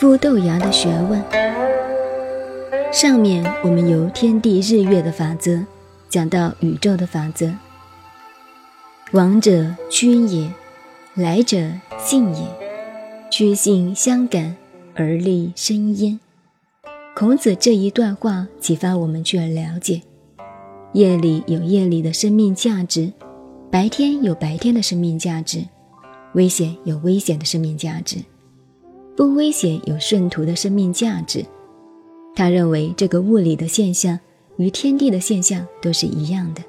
孵豆芽的学问。上面我们由天地日月的法则讲到宇宙的法则。往者趋也，来者信也，趋信相感而立生焉。孔子这一段话启发我们去了解：夜里有夜里的生命价值，白天有白天的生命价值，危险有危险的生命价值。不危险，有顺途的生命价值。他认为这个物理的现象与天地的现象都是一样的。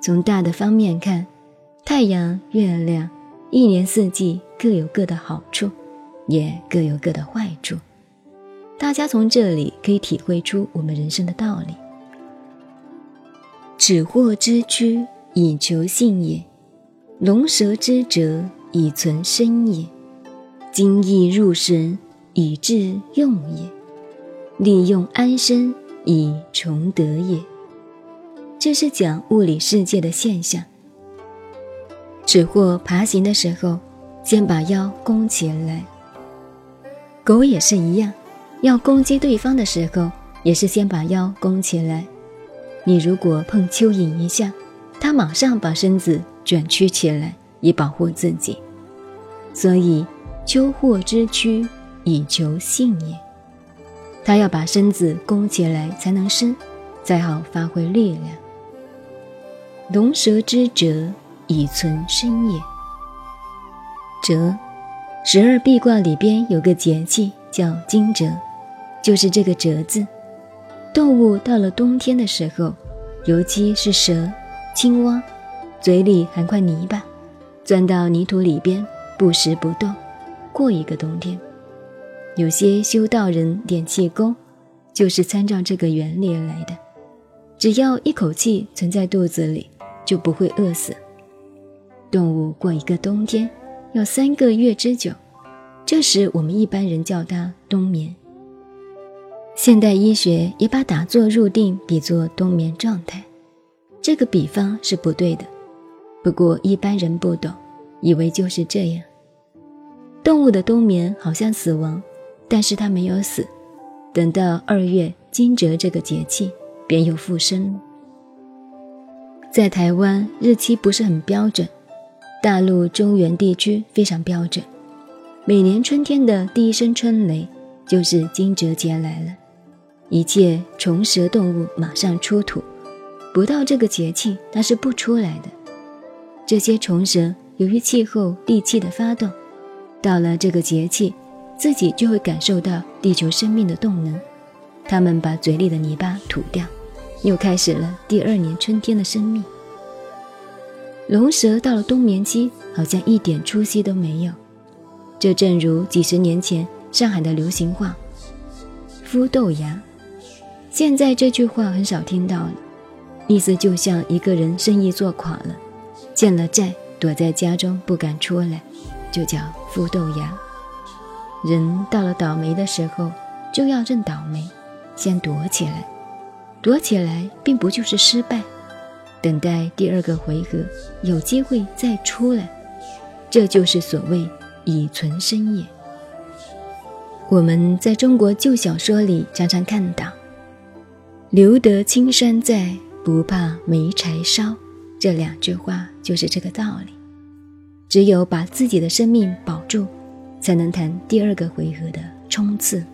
从大的方面看，太阳、月亮一年四季各有各的好处，也各有各的坏处。大家从这里可以体会出我们人生的道理：止惑之躯，以求信也；龙蛇之蛰，以存身也。精益入神，以致用也；利用安身，以崇德也。这是讲物理世界的现象。只或爬行的时候，先把腰弓起来；狗也是一样，要攻击对方的时候，也是先把腰弓起来。你如果碰蚯蚓一下，它马上把身子卷曲起来，以保护自己。所以。秋获之躯，以求信也。他要把身子弓起来才能伸，才好发挥力量。龙蛇之蛰，以存身也。蛰，十二壁卦里边有个节气叫惊蛰，就是这个蛰字。动物到了冬天的时候，尤其是蛇、青蛙，嘴里含块泥巴，钻到泥土里边，不食不动。过一个冬天，有些修道人练气功，就是参照这个原理而来的。只要一口气存在肚子里，就不会饿死。动物过一个冬天要三个月之久，这时我们一般人叫它冬眠。现代医学也把打坐入定比作冬眠状态，这个比方是不对的。不过一般人不懂，以为就是这样。动物的冬眠好像死亡，但是它没有死。等到二月惊蛰这个节气，便又复生。在台湾日期不是很标准，大陆中原地区非常标准。每年春天的第一声春雷，就是惊蛰节来了，一切虫蛇动物马上出土。不到这个节气，它是不出来的。这些虫蛇由于气候地气的发动。到了这个节气，自己就会感受到地球生命的动能。他们把嘴里的泥巴吐掉，又开始了第二年春天的生命。龙蛇到了冬眠期，好像一点出息都没有。这正如几十年前上海的流行话“孵豆芽”，现在这句话很少听到了，意思就像一个人生意做垮了，欠了债，躲在家中不敢出来。就叫孵豆芽。人到了倒霉的时候，就要认倒霉，先躲起来。躲起来并不就是失败，等待第二个回合有机会再出来，这就是所谓以存身也。我们在中国旧小说里常常看到“留得青山在，不怕没柴烧”这两句话，就是这个道理。只有把自己的生命保住，才能谈第二个回合的冲刺。